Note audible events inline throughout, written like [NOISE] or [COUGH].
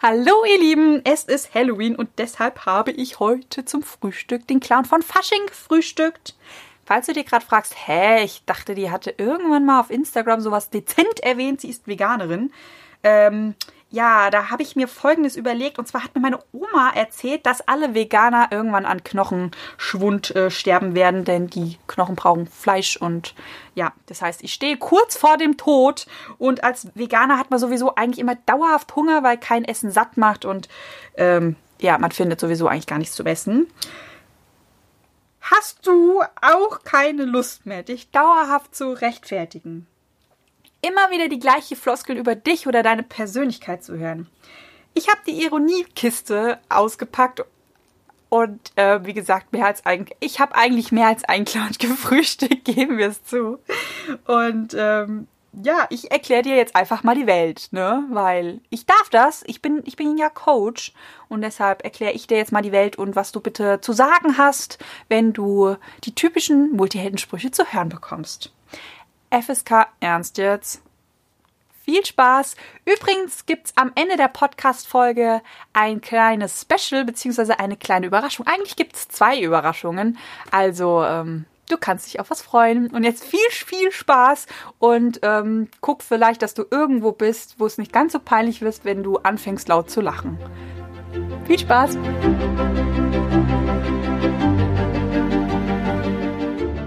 Hallo ihr Lieben, es ist Halloween und deshalb habe ich heute zum Frühstück den Clown von Fasching gefrühstückt. Falls du dir gerade fragst, hä, ich dachte, die hatte irgendwann mal auf Instagram sowas dezent erwähnt, sie ist Veganerin. Ähm, ja, da habe ich mir Folgendes überlegt. Und zwar hat mir meine Oma erzählt, dass alle Veganer irgendwann an Knochenschwund äh, sterben werden, denn die Knochen brauchen Fleisch. Und ja, das heißt, ich stehe kurz vor dem Tod. Und als Veganer hat man sowieso eigentlich immer dauerhaft Hunger, weil kein Essen satt macht. Und ähm, ja, man findet sowieso eigentlich gar nichts zu essen. Hast du auch keine Lust mehr, dich dauerhaft zu rechtfertigen? Immer wieder die gleiche Floskel über dich oder deine Persönlichkeit zu hören. Ich habe die Ironiekiste ausgepackt und äh, wie gesagt, mehr als ein, ich habe eigentlich mehr als ein Clown [LAUGHS] gefrühstückt, geben wir es zu. Und ähm, ja, ich erkläre dir jetzt einfach mal die Welt, ne? Weil ich darf das. Ich bin, ich bin ja Coach und deshalb erkläre ich dir jetzt mal die Welt und was du bitte zu sagen hast, wenn du die typischen Multiheldensprüche zu hören bekommst. FSK Ernst jetzt. Viel Spaß! Übrigens gibt's am Ende der Podcast-Folge ein kleines Special beziehungsweise eine kleine Überraschung. Eigentlich gibt's zwei Überraschungen. Also, ähm, du kannst dich auf was freuen. Und jetzt viel, viel Spaß und ähm, guck vielleicht, dass du irgendwo bist, wo es nicht ganz so peinlich wirst, wenn du anfängst laut zu lachen. Viel Spaß!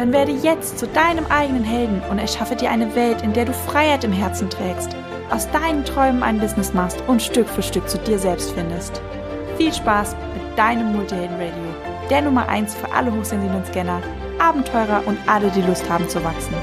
Dann werde jetzt zu deinem eigenen Helden und erschaffe dir eine Welt, in der du Freiheit im Herzen trägst, aus deinen Träumen ein Business machst und Stück für Stück zu dir selbst findest. Viel Spaß mit deinem Multihelden Radio, der Nummer 1 für alle hochsensiblen Scanner, Abenteurer und alle, die Lust haben zu wachsen.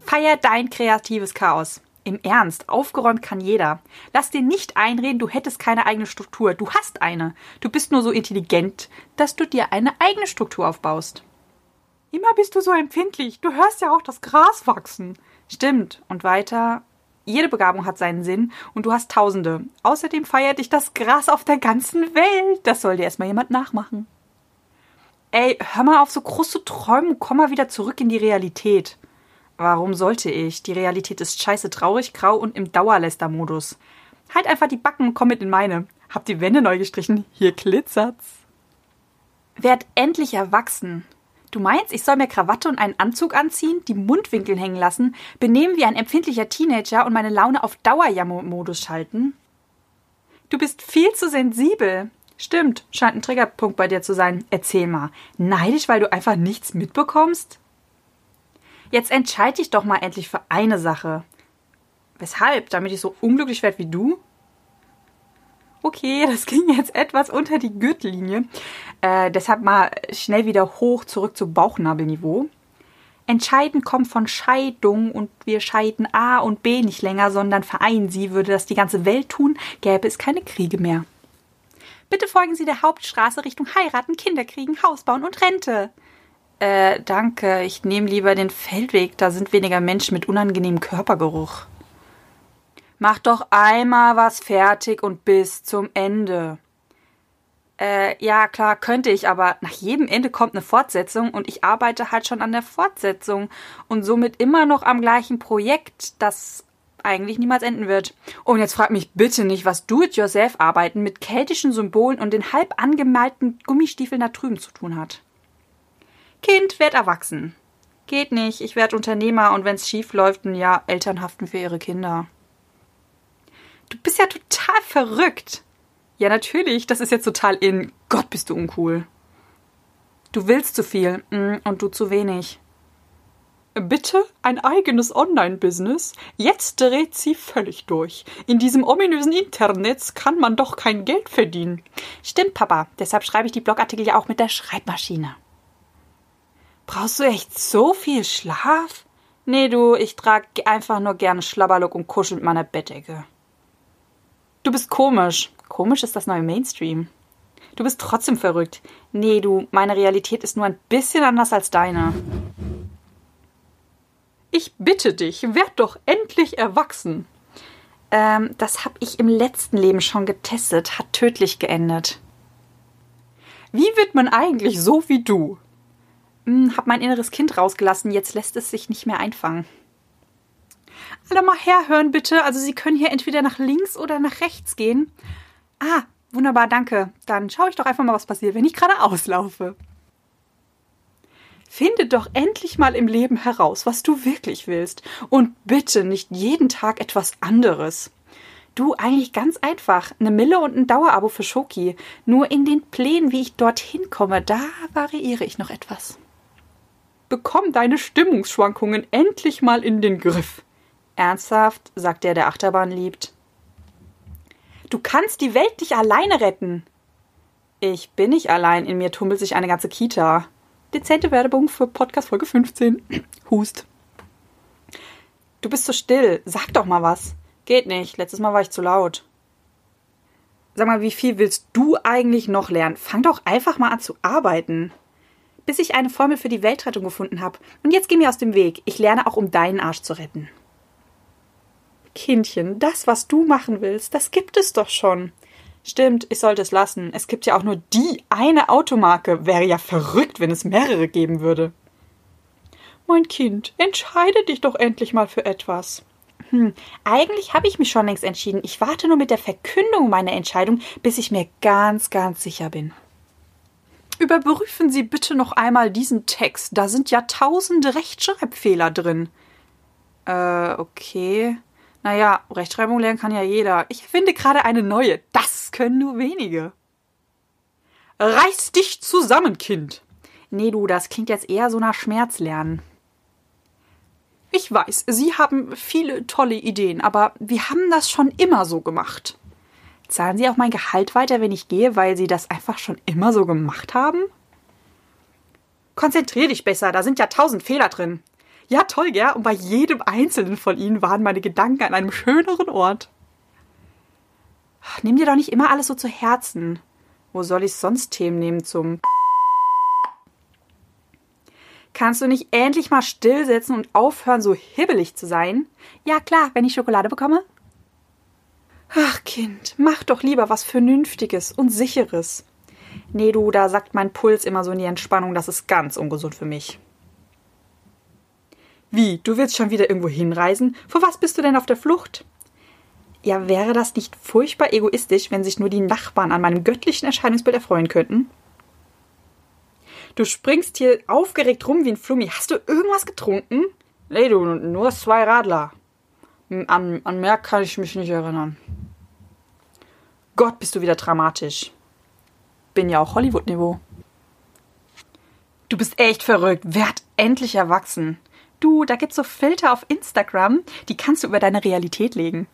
Feier dein kreatives Chaos. Im Ernst, aufgeräumt kann jeder. Lass dir nicht einreden, du hättest keine eigene Struktur. Du hast eine. Du bist nur so intelligent, dass du dir eine eigene Struktur aufbaust. Immer bist du so empfindlich. Du hörst ja auch das Gras wachsen. Stimmt. Und weiter. Jede Begabung hat seinen Sinn und du hast Tausende. Außerdem feiert dich das Gras auf der ganzen Welt. Das soll dir erstmal jemand nachmachen. Ey, hör mal auf, so groß zu träumen. Komm mal wieder zurück in die Realität. Warum sollte ich? Die Realität ist scheiße traurig, grau und im Dauerlästermodus. Halt einfach die Backen und komm mit in meine. Hab die Wände neu gestrichen. Hier glitzert's. Werd endlich erwachsen. Du meinst, ich soll mir Krawatte und einen Anzug anziehen, die Mundwinkel hängen lassen, benehmen wie ein empfindlicher Teenager und meine Laune auf Dauerjammer-Modus schalten? Du bist viel zu sensibel. Stimmt, scheint ein Triggerpunkt bei dir zu sein. Erzähl mal. Neidisch, weil du einfach nichts mitbekommst? Jetzt entscheide dich doch mal endlich für eine Sache. Weshalb? Damit ich so unglücklich werde wie du? Okay, das ging jetzt etwas unter die Gürtellinie. Äh, deshalb mal schnell wieder hoch zurück zu Bauchnabelniveau. Entscheiden kommt von Scheidung und wir scheiden A und B nicht länger, sondern vereinen sie. Würde das die ganze Welt tun, gäbe es keine Kriege mehr. Bitte folgen Sie der Hauptstraße Richtung heiraten, Kinder kriegen, Haus bauen und Rente. Äh, danke. Ich nehme lieber den Feldweg. Da sind weniger Menschen mit unangenehmem Körpergeruch. Mach doch einmal was fertig und bis zum Ende. Äh, ja, klar, könnte ich, aber nach jedem Ende kommt eine Fortsetzung und ich arbeite halt schon an der Fortsetzung und somit immer noch am gleichen Projekt, das eigentlich niemals enden wird. Und jetzt frag mich bitte nicht, was Do-it-yourself-Arbeiten mit keltischen Symbolen und den halb angemalten Gummistiefeln da drüben zu tun hat. Kind, werd erwachsen. Geht nicht, ich werd Unternehmer und wenn's schief läuft, ein Jahr Eltern haften für ihre Kinder. Du bist ja total verrückt. Ja, natürlich, das ist jetzt total in. Gott, bist du uncool. Du willst zu viel mm, und du zu wenig. Bitte ein eigenes Online-Business? Jetzt dreht sie völlig durch. In diesem ominösen Internet kann man doch kein Geld verdienen. Stimmt, Papa. Deshalb schreibe ich die Blogartikel ja auch mit der Schreibmaschine. Brauchst du echt so viel Schlaf? Nee, du, ich trage einfach nur gerne Schlabberlook und kuschel mit meiner Bettdecke. Du bist komisch. Komisch ist das neue Mainstream. Du bist trotzdem verrückt. Nee, du, meine Realität ist nur ein bisschen anders als deine. Ich bitte dich, werd doch endlich erwachsen. Ähm, das hab ich im letzten Leben schon getestet, hat tödlich geendet. Wie wird man eigentlich so wie du? Hm, hab mein inneres Kind rausgelassen, jetzt lässt es sich nicht mehr einfangen. Alle mal herhören, bitte. Also Sie können hier entweder nach links oder nach rechts gehen. Ah, wunderbar, danke. Dann schaue ich doch einfach mal, was passiert, wenn ich gerade auslaufe. Finde doch endlich mal im Leben heraus, was du wirklich willst. Und bitte nicht jeden Tag etwas anderes. Du, eigentlich ganz einfach. Eine Mille und ein Dauerabo für Schoki. Nur in den Plänen, wie ich dorthin komme, da variiere ich noch etwas. Bekomm deine Stimmungsschwankungen endlich mal in den Griff. Ernsthaft, sagt der, der Achterbahn liebt. Du kannst die Welt nicht alleine retten. Ich bin nicht allein, in mir tummelt sich eine ganze Kita. Dezente Werbung für Podcast Folge 15. [CLEARS THROAT] Hust. Du bist so still. Sag doch mal was. Geht nicht. Letztes Mal war ich zu laut. Sag mal, wie viel willst du eigentlich noch lernen? Fang doch einfach mal an zu arbeiten. Bis ich eine Formel für die Weltrettung gefunden habe. Und jetzt geh mir aus dem Weg. Ich lerne auch, um deinen Arsch zu retten. Kindchen, das, was du machen willst, das gibt es doch schon. Stimmt, ich sollte es lassen. Es gibt ja auch nur die eine Automarke. Wäre ja verrückt, wenn es mehrere geben würde. Mein Kind, entscheide dich doch endlich mal für etwas. Hm, eigentlich habe ich mich schon längst entschieden. Ich warte nur mit der Verkündung meiner Entscheidung, bis ich mir ganz, ganz sicher bin. Überprüfen Sie bitte noch einmal diesen Text. Da sind ja tausende Rechtschreibfehler drin. Äh, okay. Naja, Rechtschreibung lernen kann ja jeder. Ich finde gerade eine neue. Das können nur wenige. Reiß dich zusammen, Kind. Nee, du, das klingt jetzt eher so nach Schmerzlernen. Ich weiß, Sie haben viele tolle Ideen, aber wir haben das schon immer so gemacht. Zahlen Sie auch mein Gehalt weiter, wenn ich gehe, weil Sie das einfach schon immer so gemacht haben? Konzentrier dich besser, da sind ja tausend Fehler drin. Ja, toll, gell? Und bei jedem einzelnen von ihnen waren meine Gedanken an einem schöneren Ort. Nimm dir doch nicht immer alles so zu Herzen. Wo soll ich sonst Themen nehmen zum Kannst du nicht endlich mal stillsitzen und aufhören, so hibbelig zu sein? Ja, klar, wenn ich Schokolade bekomme. Ach, Kind, mach doch lieber was Vernünftiges und Sicheres. Nee, du, da sagt mein Puls immer so in die Entspannung, das ist ganz ungesund für mich. Wie, du willst schon wieder irgendwo hinreisen? Vor was bist du denn auf der Flucht? Ja, wäre das nicht furchtbar egoistisch, wenn sich nur die Nachbarn an meinem göttlichen Erscheinungsbild erfreuen könnten? Du springst hier aufgeregt rum wie ein Flummi. Hast du irgendwas getrunken? Nee, du, nur zwei Radler. An, an mehr kann ich mich nicht erinnern. Gott, bist du wieder dramatisch. Bin ja auch Hollywood-Niveau. Du bist echt verrückt. Werd endlich erwachsen. Du, da gibt's so Filter auf Instagram, die kannst du über deine Realität legen.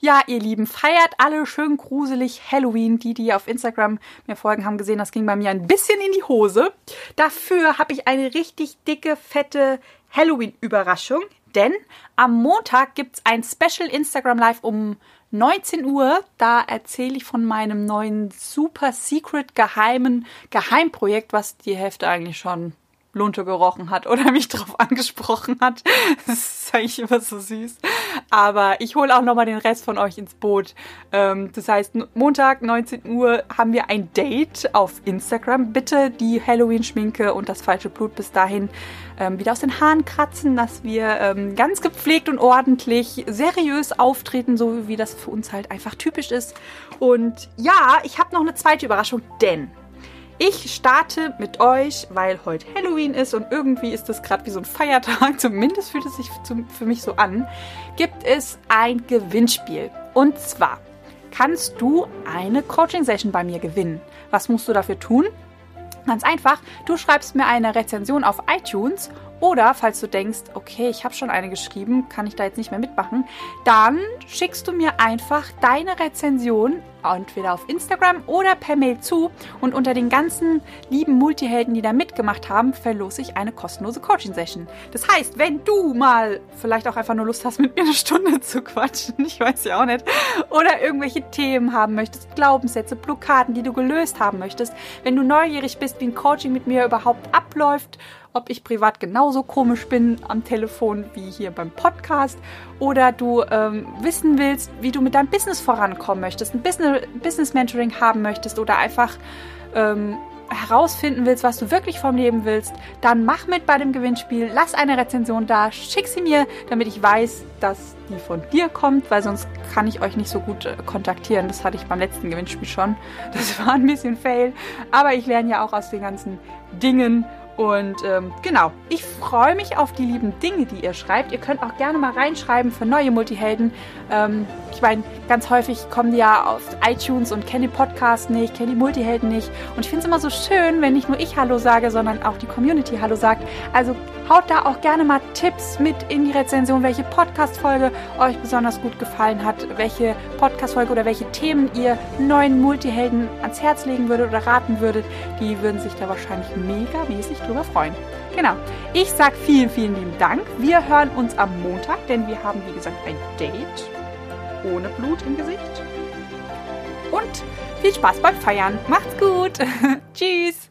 Ja, ihr Lieben, feiert alle schön gruselig Halloween. Die, die auf Instagram mir folgen, haben gesehen, das ging bei mir ein bisschen in die Hose. Dafür habe ich eine richtig dicke, fette Halloween-Überraschung. Denn am Montag gibt's ein Special Instagram Live um 19 Uhr, da erzähle ich von meinem neuen super secret geheimen Geheimprojekt, was die Hälfte eigentlich schon Lunte gerochen hat oder mich drauf [LAUGHS] angesprochen hat. [LAUGHS] Das ist eigentlich immer so süß. Aber ich hole auch nochmal den Rest von euch ins Boot. Ähm, das heißt, Montag, 19 Uhr, haben wir ein Date auf Instagram. Bitte die Halloween-Schminke und das falsche Blut bis dahin ähm, wieder aus den Haaren kratzen, dass wir ähm, ganz gepflegt und ordentlich, seriös auftreten, so wie das für uns halt einfach typisch ist. Und ja, ich habe noch eine zweite Überraschung, denn ich starte mit euch, weil heute Halloween ist und irgendwie ist das gerade wie so ein Feiertag, [LAUGHS] zumindest fühlt es sich für mich so an, gibt es ein Gewinnspiel. Und zwar kannst du eine Coaching-Session bei mir gewinnen. Was musst du dafür tun? Ganz einfach, du schreibst mir eine Rezension auf iTunes Oder falls du denkst, okay, ich habe schon eine geschrieben, kann ich da jetzt nicht mehr mitmachen, dann schickst du mir einfach deine Rezension entweder auf Instagram oder per Mail zu und unter den ganzen lieben Multihelden, die da mitgemacht haben, verlose ich eine kostenlose Coaching-Session. Das heißt, wenn du mal vielleicht auch einfach nur Lust hast, mit mir eine Stunde [LAUGHS] zu quatschen, ich weiß ja auch nicht, oder irgendwelche Themen haben möchtest, Glaubenssätze, Blockaden, die du gelöst haben möchtest, wenn du neugierig bist, wie ein Coaching mit mir überhaupt abläuft ob ich privat genauso komisch bin am Telefon wie hier beim Podcast oder du ähm, wissen willst, wie du mit deinem Business vorankommen möchtest, ein Business, Business Mentoring haben möchtest oder einfach ähm, herausfinden willst, was du wirklich vom Leben willst, dann mach mit bei dem Gewinnspiel, lass eine Rezension da, schick sie mir, damit ich weiß, dass die von dir kommt, weil sonst kann ich euch nicht so gut äh, kontaktieren. Das hatte ich beim letzten Gewinnspiel schon. Das [LAUGHS] war ein bisschen fail, aber ich lerne ja auch aus den ganzen Dingen und ähm, genau, ich freue mich auf die lieben Dinge, die ihr schreibt. Ihr könnt auch gerne mal reinschreiben für neue Multihelden. Ähm, ich meine, ganz häufig kommen die ja auf iTunes und kennen den Podcast nicht, kennen die Multihelden nicht. Und ich finde es immer so schön, wenn nicht nur ich Hallo sage, sondern auch die Community Hallo sagt. Also haut da auch gerne mal Tipps mit in die Rezension, welche Podcast-Folge euch besonders gut gefallen hat, welche Podcast-Folge oder welche Themen ihr neuen Multihelden ans Herz legen würdet oder raten würdet. Die würden sich da wahrscheinlich mega mäßig drüber freuen. Genau. Ich sage vielen, vielen lieben Dank. Wir hören uns am Montag, denn wir haben, wie gesagt, ein Date ohne Blut im Gesicht. Und viel Spaß beim Feiern. Macht's gut. [LAUGHS] Tschüss.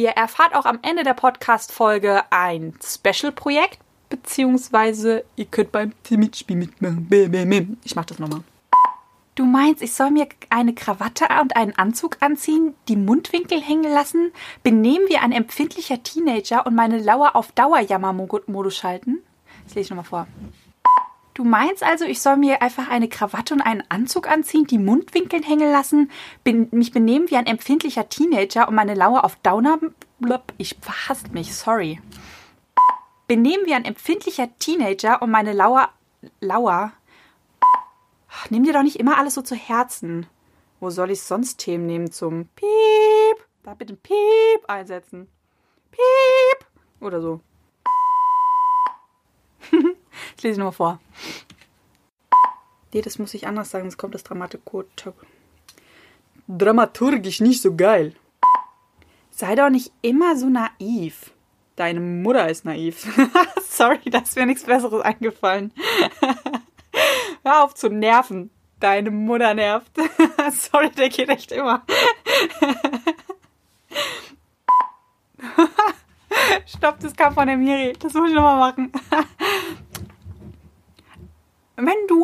Ihr erfahrt auch am Ende der Podcast-Folge ein Special-Projekt, beziehungsweise ihr könnt beim Mitspiel mitmachen. Ich mach das nochmal. Du meinst, ich soll mir eine Krawatte und einen Anzug anziehen, die Mundwinkel hängen lassen, benehmen wie ein empfindlicher Teenager und meine Lauer auf Dauerjammer-Modus schalten? Das lese ich nochmal vor. Du meinst also, ich soll mir einfach eine Krawatte und einen Anzug anziehen, die Mundwinkel hängen lassen, bin, mich benehmen wie ein empfindlicher Teenager und meine Lauer auf Downer... Blub, ich verhasst mich, sorry. Benehmen wie ein empfindlicher Teenager und meine Lauer... Lauer nimm dir doch nicht immer alles so zu Herzen. Wo soll ich sonst Themen nehmen zum Piep? Da bitte Piep einsetzen. Piep! Oder so. [LAUGHS] ich lese nochmal vor. Nee, das muss ich anders sagen, sonst kommt das dramaturgisch nicht so geil. Sei doch nicht immer so naiv. Deine Mutter ist naiv. [LAUGHS] Sorry, da ist mir nichts Besseres eingefallen. [LAUGHS] Hör auf zu nerven. Deine Mutter nervt. [LAUGHS] Sorry, der geht echt immer. Stopp, das kam von der Miri. Das muss ich nochmal machen.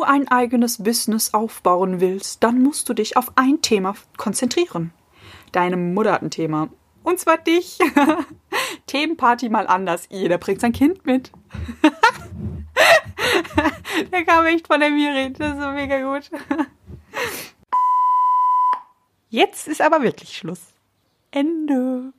Ein eigenes Business aufbauen willst, dann musst du dich auf ein Thema konzentrieren. Deine Mutter hat ein Thema. Und zwar dich. [LAUGHS] Themenparty mal anders. Jeder bringt sein Kind mit. [LAUGHS] Der kam echt von der Miri. Das ist so mega gut. [LAUGHS] Jetzt ist aber wirklich Schluss. Ende.